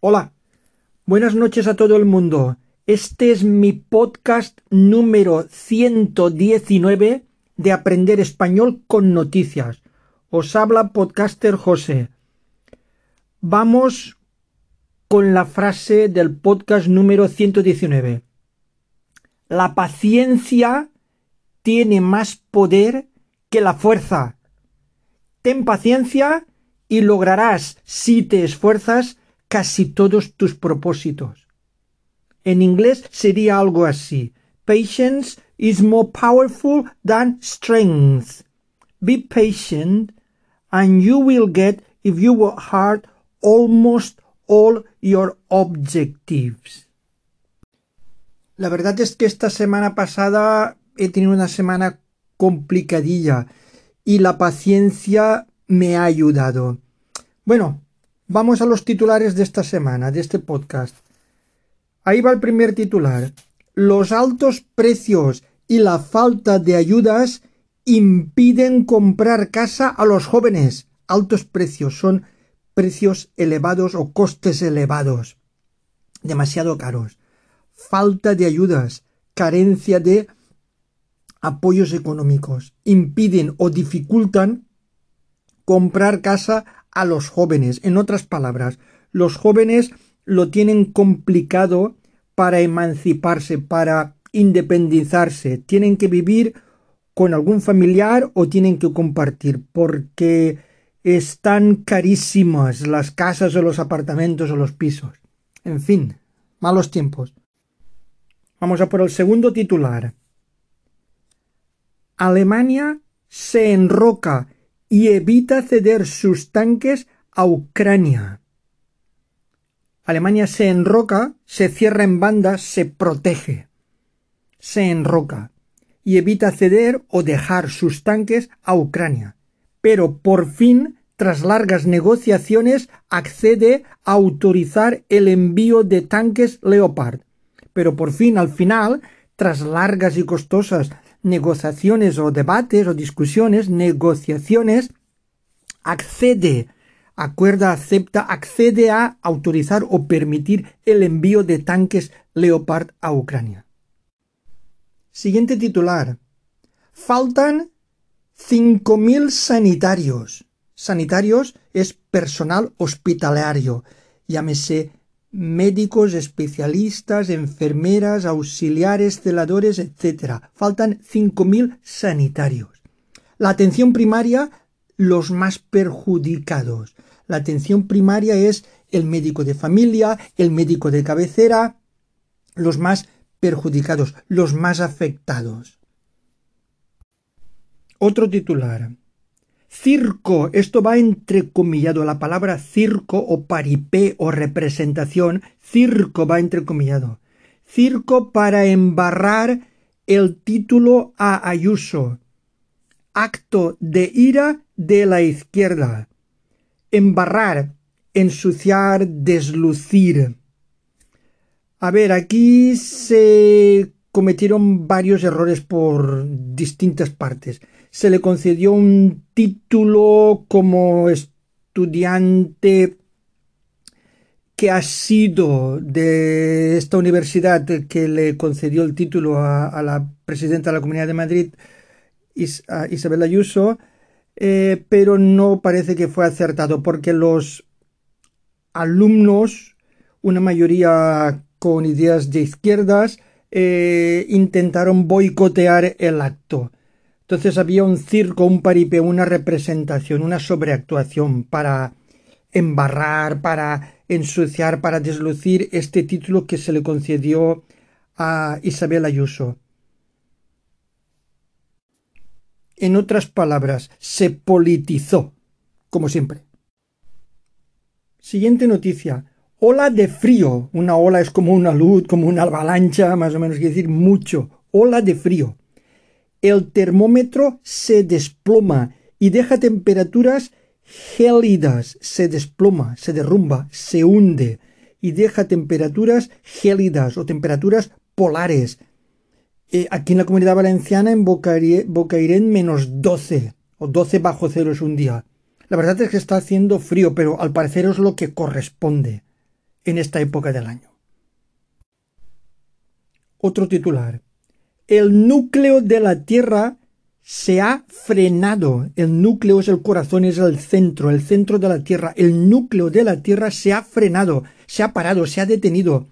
Hola, buenas noches a todo el mundo. Este es mi podcast número 119 de Aprender Español con Noticias. Os habla podcaster José. Vamos con la frase del podcast número 119. La paciencia tiene más poder que la fuerza. Ten paciencia y lograrás, si te esfuerzas, casi todos tus propósitos. En inglés sería algo así. Patience is more powerful than strength. Be patient and you will get, if you work hard, almost all your objectives. La verdad es que esta semana pasada he tenido una semana complicadilla y la paciencia me ha ayudado. Bueno, vamos a los titulares de esta semana, de este podcast. Ahí va el primer titular. Los altos precios y la falta de ayudas impiden comprar casa a los jóvenes. Altos precios son precios elevados o costes elevados, demasiado caros. Falta de ayudas, carencia de apoyos económicos, impiden o dificultan comprar casa a los jóvenes. En otras palabras, los jóvenes lo tienen complicado para emanciparse, para independizarse. Tienen que vivir con algún familiar o tienen que compartir porque están carísimas las casas o los apartamentos o los pisos. En fin, malos tiempos. Vamos a por el segundo titular. Alemania se enroca y evita ceder sus tanques a Ucrania. Alemania se enroca, se cierra en banda, se protege. Se enroca y evita ceder o dejar sus tanques a Ucrania. Pero por fin, tras largas negociaciones, accede a autorizar el envío de tanques Leopard. Pero por fin, al final, tras largas y costosas negociaciones o debates o discusiones, negociaciones, accede, acuerda, acepta, accede a autorizar o permitir el envío de tanques Leopard a Ucrania. Siguiente titular. Faltan 5.000 sanitarios. Sanitarios es personal hospitalario, llámese médicos, especialistas, enfermeras, auxiliares, celadores, etc. Faltan 5.000 sanitarios. La atención primaria, los más perjudicados. La atención primaria es el médico de familia, el médico de cabecera, los más perjudicados, los más afectados. Otro titular. Circo, esto va entrecomillado, la palabra circo o paripé o representación, circo va entrecomillado. Circo para embarrar el título a Ayuso. Acto de ira de la izquierda. Embarrar, ensuciar, deslucir. A ver, aquí se cometieron varios errores por distintas partes se le concedió un título como estudiante que ha sido de esta universidad que le concedió el título a, la presidenta de la Comunidad de Madrid, Isabel Ayuso, eh, pero no parece que fue acertado porque los alumnos, una mayoría con ideas de izquierdas, eh, intentaron boicotear el acto. Entonces había un circo, un paripé, una representación, una sobreactuación para embarrar, para ensuciar, para deslucir este título que se le concedió a Isabel Ayuso. En otras palabras, se politizó, como siempre. Siguiente noticia. Ola de frío. Una ola es como una luz, como una avalancha, más o menos quiere decir mucho. Ola de frío el termómetro se desploma y deja temperaturas gélidas, se desploma, se derrumba, se hunde y deja temperaturas gélidas o temperaturas polares. Eh, aquí en la comunidad valenciana, en Bocairén, menos 12 o 12 bajo cero es un día. La verdad es que está haciendo frío, pero al parecer es lo que corresponde en esta época del año. Otro titular. El núcleo de la Tierra se ha frenado. El núcleo es el corazón, es el centro, el centro de la Tierra. El núcleo de la Tierra se ha frenado, se ha parado, se ha detenido.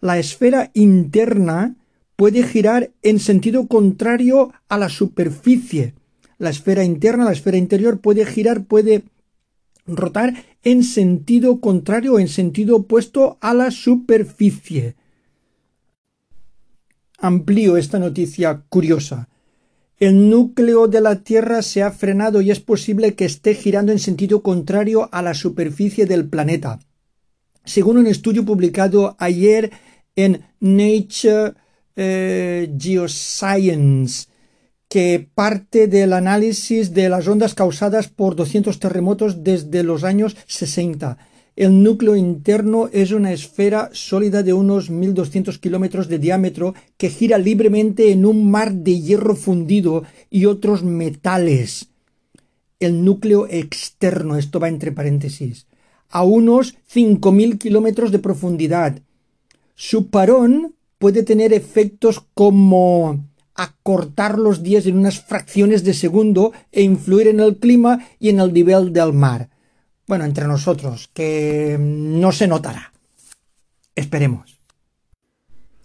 La esfera interna puede girar en sentido contrario a la superficie. La esfera interna, la esfera interior puede girar, puede rotar en sentido contrario, en sentido opuesto a la superficie. Amplío esta noticia curiosa. El núcleo de la Tierra se ha frenado y es posible que esté girando en sentido contrario a la superficie del planeta. Según un estudio publicado ayer en Nature eh, Geoscience, que parte del análisis de las ondas causadas por 200 terremotos desde los años 60. El núcleo interno es una esfera sólida de unos 1200 kilómetros de diámetro que gira libremente en un mar de hierro fundido y otros metales. El núcleo externo, esto va entre paréntesis, a unos 5000 kilómetros de profundidad. Su parón puede tener efectos como acortar los días en unas fracciones de segundo e influir en el clima y en el nivel del mar. Bueno, entre nosotros, que no se notará. Esperemos.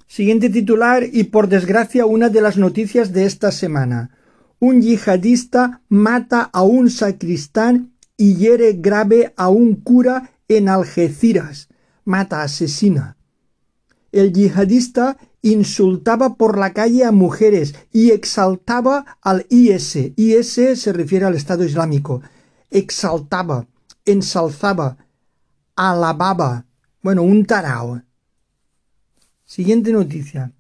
Siguiente titular y por desgracia una de las noticias de esta semana. Un yihadista mata a un sacristán y hiere grave a un cura en Algeciras. Mata, asesina. El yihadista insultaba por la calle a mujeres y exaltaba al IS. IS se refiere al Estado Islámico. Exaltaba, ensalzaba, alababa. Bueno, un tarao. Siguiente noticia.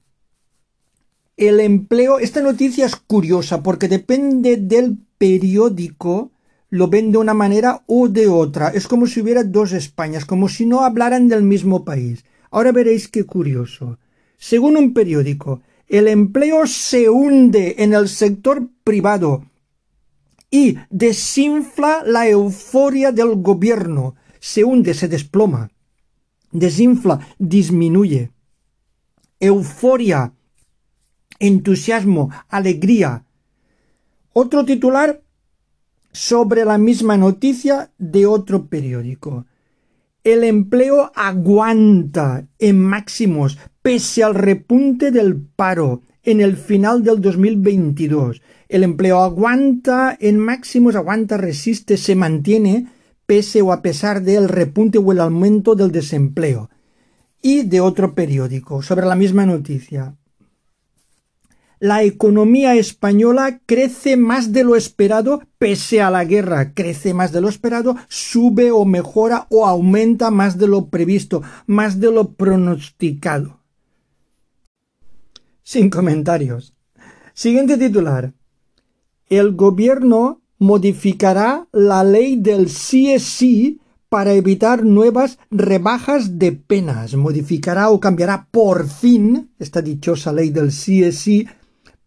El empleo, esta noticia es curiosa porque depende del periódico, lo ven de una manera o de otra. Es como si hubiera dos Españas, como si no hablaran del mismo país. Ahora veréis qué curioso. Según un periódico, el empleo se hunde en el sector privado y desinfla la euforia del gobierno. Se hunde, se desploma. Desinfla, disminuye. Euforia, entusiasmo, alegría. Otro titular sobre la misma noticia de otro periódico. El empleo aguanta en máximos pese al repunte del paro en el final del 2022. El empleo aguanta en máximos, aguanta, resiste, se mantiene pese o a pesar del repunte o el aumento del desempleo. Y de otro periódico, sobre la misma noticia la economía española crece más de lo esperado pese a la guerra, crece más de lo esperado, sube o mejora o aumenta más de lo previsto, más de lo pronosticado. Sin comentarios. Siguiente titular. El gobierno modificará la ley del CSI para evitar nuevas rebajas de penas. Modificará o cambiará por fin esta dichosa ley del CSI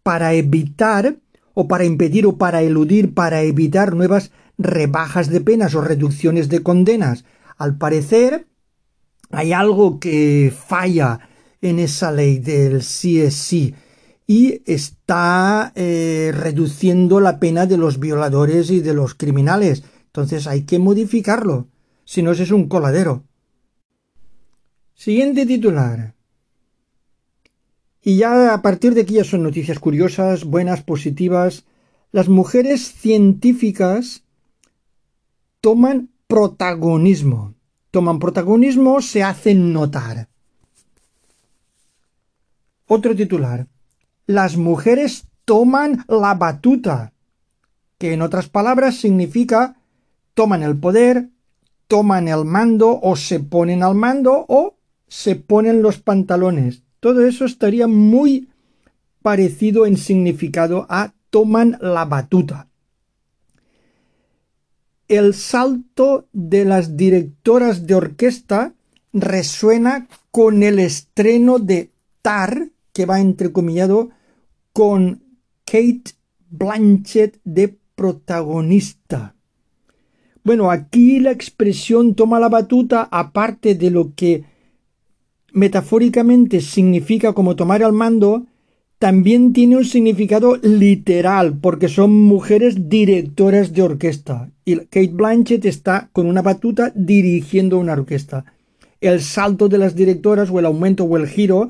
para evitar o para impedir o para eludir, para evitar nuevas rebajas de penas o reducciones de condenas. Al parecer, hay algo que falla en esa ley del sí es sí y está eh, reduciendo la pena de los violadores y de los criminales. Entonces hay que modificarlo, si no es un coladero. Siguiente titular. Y ya a partir de aquí ya son noticias curiosas, buenas, positivas. Las mujeres científicas toman protagonismo. Toman protagonismo, se hacen notar. Otro titular. Las mujeres toman la batuta, que en otras palabras significa toman el poder, toman el mando o se ponen al mando o se ponen los pantalones. Todo eso estaría muy parecido en significado a toman la batuta. El salto de las directoras de orquesta resuena con el estreno de Tar, que va entrecomillado con Kate Blanchett de protagonista. Bueno, aquí la expresión toma la batuta, aparte de lo que metafóricamente significa como tomar el mando, también tiene un significado literal, porque son mujeres directoras de orquesta. Y Kate Blanchett está con una batuta dirigiendo una orquesta. El salto de las directoras, o el aumento o el giro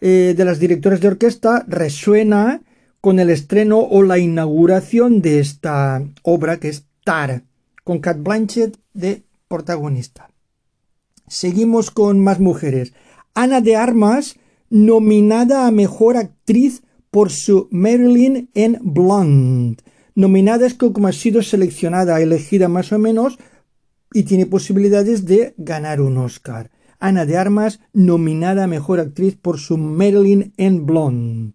eh, de las directoras de orquesta resuena con el estreno o la inauguración de esta obra que es Tar, con Kate Blanchett de protagonista. Seguimos con más mujeres. Ana de Armas nominada a Mejor Actriz por su Marilyn en Blonde. Nominada es como ha sido seleccionada, elegida más o menos, y tiene posibilidades de ganar un Oscar. Ana de Armas, nominada a Mejor Actriz por su Marilyn en Blonde.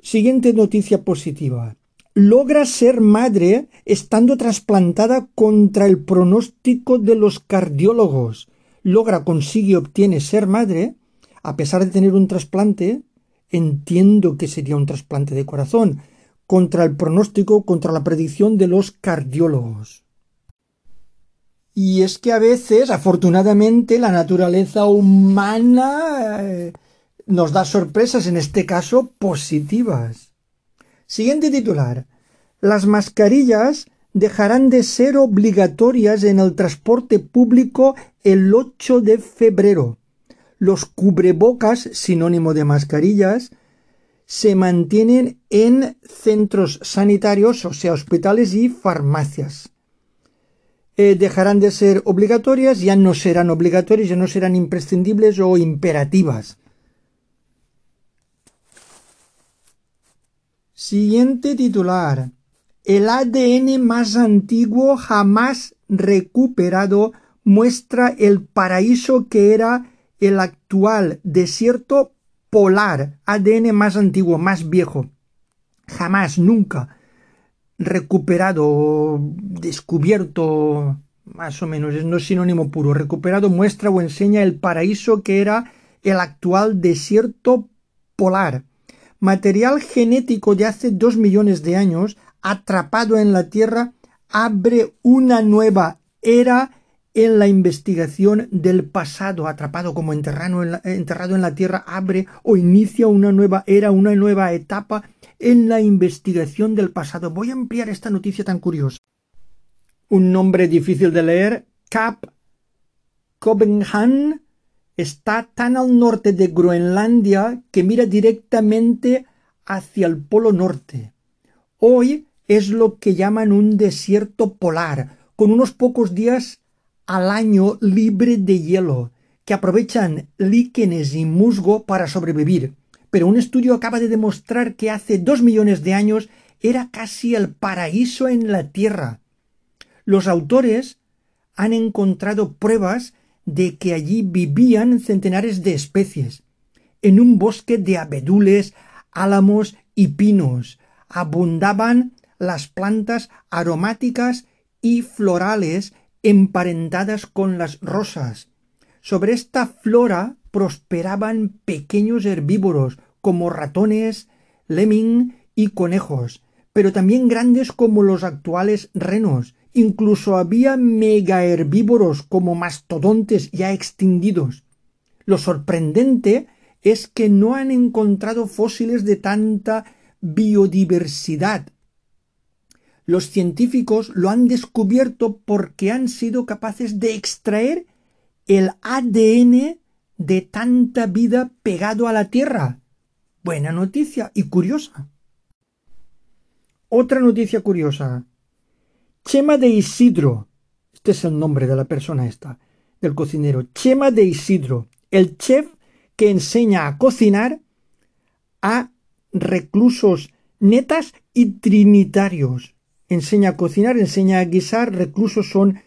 Siguiente noticia positiva. Logra ser madre estando trasplantada contra el pronóstico de los cardiólogos. Logra, consigue, obtiene ser madre a pesar de tener un trasplante, entiendo que sería un trasplante de corazón, contra el pronóstico, contra la predicción de los cardiólogos. Y es que a veces, afortunadamente, la naturaleza humana eh, nos da sorpresas, en este caso positivas. Siguiente titular. Las mascarillas dejarán de ser obligatorias en el transporte público el 8 de febrero los cubrebocas, sinónimo de mascarillas, se mantienen en centros sanitarios, o sea, hospitales y farmacias. Eh, dejarán de ser obligatorias, ya no serán obligatorias, ya no serán imprescindibles o imperativas. Siguiente titular. El ADN más antiguo jamás recuperado muestra el paraíso que era el actual desierto polar, ADN más antiguo, más viejo, jamás, nunca recuperado, descubierto, más o menos, no sinónimo puro, recuperado muestra o enseña el paraíso que era el actual desierto polar, material genético de hace dos millones de años, atrapado en la Tierra, abre una nueva era en la investigación del pasado, atrapado como enterrado en la tierra, abre o inicia una nueva era, una nueva etapa en la investigación del pasado. Voy a ampliar esta noticia tan curiosa. Un nombre difícil de leer, Cap Copenhagen, está tan al norte de Groenlandia que mira directamente hacia el polo norte. Hoy es lo que llaman un desierto polar, con unos pocos días al año libre de hielo, que aprovechan líquenes y musgo para sobrevivir. Pero un estudio acaba de demostrar que hace dos millones de años era casi el paraíso en la Tierra. Los autores han encontrado pruebas de que allí vivían centenares de especies. En un bosque de abedules, álamos y pinos abundaban las plantas aromáticas y florales emparentadas con las rosas. Sobre esta flora prosperaban pequeños herbívoros como ratones, lemming y conejos, pero también grandes como los actuales renos. Incluso había megaherbívoros como mastodontes ya extinguidos. Lo sorprendente es que no han encontrado fósiles de tanta biodiversidad los científicos lo han descubierto porque han sido capaces de extraer el ADN de tanta vida pegado a la Tierra. Buena noticia y curiosa. Otra noticia curiosa. Chema de Isidro. Este es el nombre de la persona esta, del cocinero. Chema de Isidro, el chef que enseña a cocinar a reclusos netas y trinitarios enseña a cocinar, enseña a guisar, reclusos son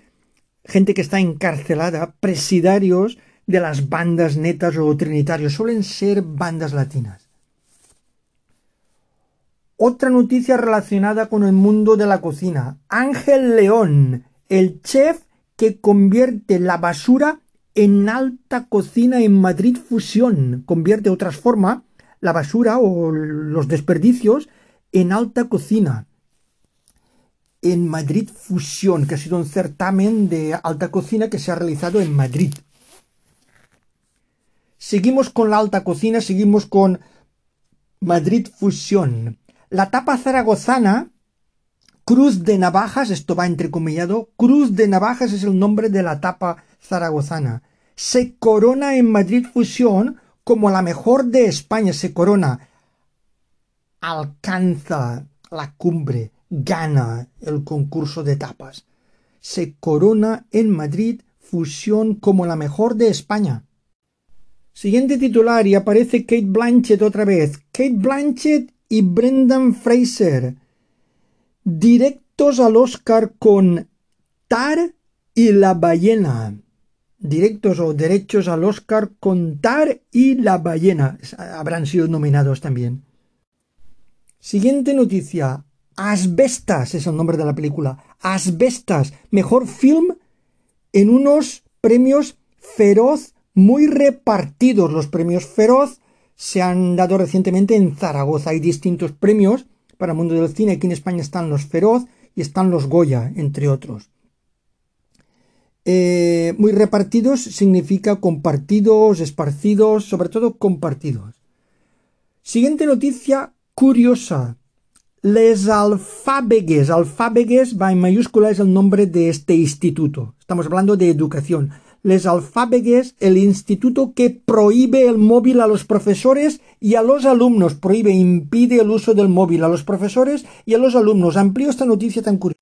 gente que está encarcelada, presidarios de las bandas netas o trinitarios, suelen ser bandas latinas. Otra noticia relacionada con el mundo de la cocina. Ángel León, el chef que convierte la basura en alta cocina en Madrid Fusión. Convierte o transforma la basura o los desperdicios en alta cocina en Madrid Fusión, que ha sido un certamen de alta cocina que se ha realizado en Madrid. Seguimos con la alta cocina, seguimos con Madrid Fusión. La tapa zaragozana, Cruz de Navajas, esto va entrecomillado, Cruz de Navajas es el nombre de la tapa zaragozana. Se corona en Madrid Fusión como la mejor de España, se corona. Alcanza la cumbre, gana el concurso de tapas. Se corona en Madrid Fusión como la mejor de España. Siguiente titular y aparece Kate Blanchett otra vez. Kate Blanchett y Brendan Fraser. Directos al Oscar con Tar y la ballena. Directos o derechos al Oscar con Tar y la ballena. Habrán sido nominados también. Siguiente noticia. Asbestas es el nombre de la película. Asbestas. Mejor film en unos premios feroz muy repartidos. Los premios Feroz se han dado recientemente en Zaragoza. Hay distintos premios para el mundo del cine. Aquí en España están los Feroz y están los Goya, entre otros. Eh, muy repartidos significa compartidos, esparcidos, sobre todo compartidos. Siguiente noticia curiosa. Les alfábegues. Alfábegues va en mayúscula, es el nombre de este instituto. Estamos hablando de educación les alfábegues, el instituto que prohíbe el móvil a los profesores y a los alumnos, prohíbe, impide el uso del móvil a los profesores y a los alumnos. Amplío esta noticia tan curiosa.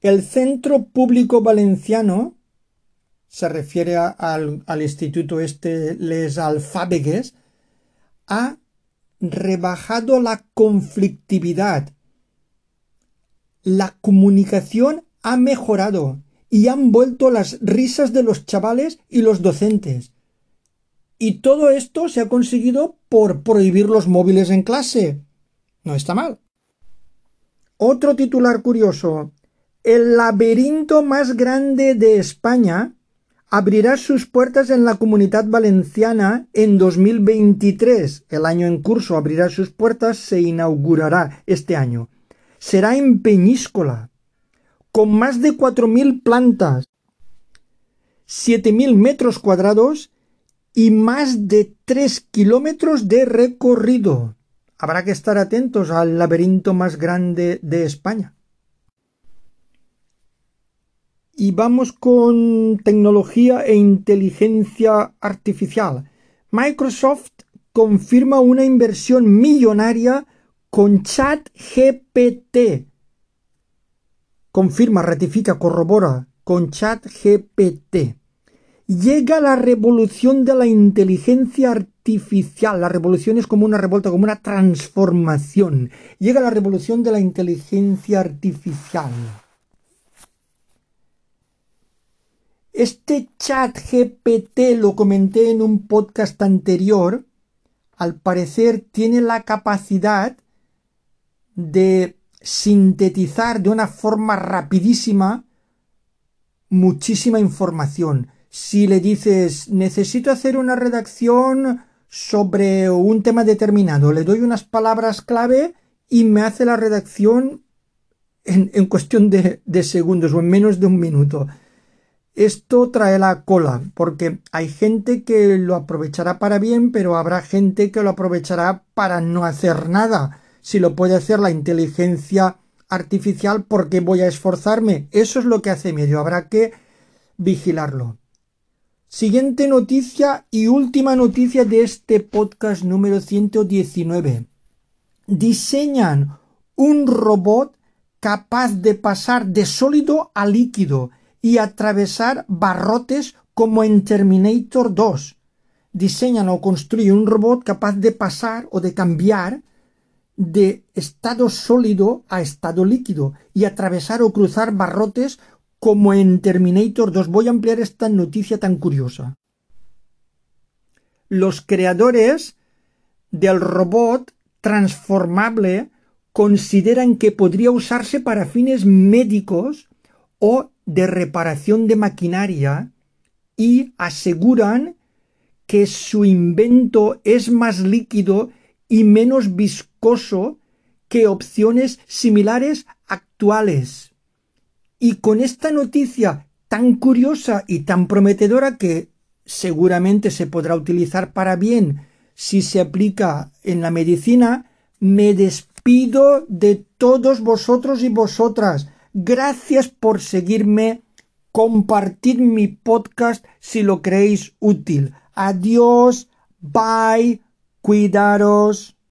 El Centro Público Valenciano se refiere al, al instituto este Les Alfábegues, ha rebajado la conflictividad. La comunicación ha mejorado y han vuelto las risas de los chavales y los docentes. Y todo esto se ha conseguido por prohibir los móviles en clase. No está mal. Otro titular curioso. El laberinto más grande de España abrirá sus puertas en la comunidad valenciana en 2023. El año en curso abrirá sus puertas, se inaugurará este año. Será en Peñíscola con más de 4.000 plantas, 7.000 metros cuadrados y más de 3 kilómetros de recorrido. Habrá que estar atentos al laberinto más grande de España. Y vamos con tecnología e inteligencia artificial. Microsoft confirma una inversión millonaria con ChatGPT, confirma, ratifica, corrobora con ChatGPT. Llega la revolución de la inteligencia artificial. La revolución es como una revuelta, como una transformación. Llega la revolución de la inteligencia artificial. Este chat GPT lo comenté en un podcast anterior. Al parecer tiene la capacidad de sintetizar de una forma rapidísima muchísima información. Si le dices necesito hacer una redacción sobre un tema determinado, le doy unas palabras clave y me hace la redacción en, cuestión de, segundos o en menos de un minuto. Esto trae la cola, porque hay gente que lo aprovechará para bien, pero habrá gente que lo aprovechará para no hacer nada si lo puede hacer la inteligencia artificial, ¿por qué voy a esforzarme? Eso es lo que hace medio, habrá que vigilarlo. Siguiente noticia y última noticia de este podcast número 119. Diseñan un robot capaz de pasar de sólido a líquido y atravesar barrotes como en Terminator 2. Diseñan o construyen un robot capaz de pasar o de cambiar de estado sólido a estado líquido y atravesar o cruzar barrotes como en Terminator 2. Voy a ampliar esta noticia tan curiosa. Los creadores del robot transformable consideran que podría usarse para fines médicos o de reparación de maquinaria y aseguran que su invento es más líquido y menos viscoso que opciones similares actuales. Y con esta noticia tan curiosa y tan prometedora que seguramente se podrá utilizar para bien si se aplica en la medicina, me despido de todos vosotros y vosotras. Gracias por seguirme. Compartid mi podcast si lo creéis útil. Adiós. Bye. Cuidaros.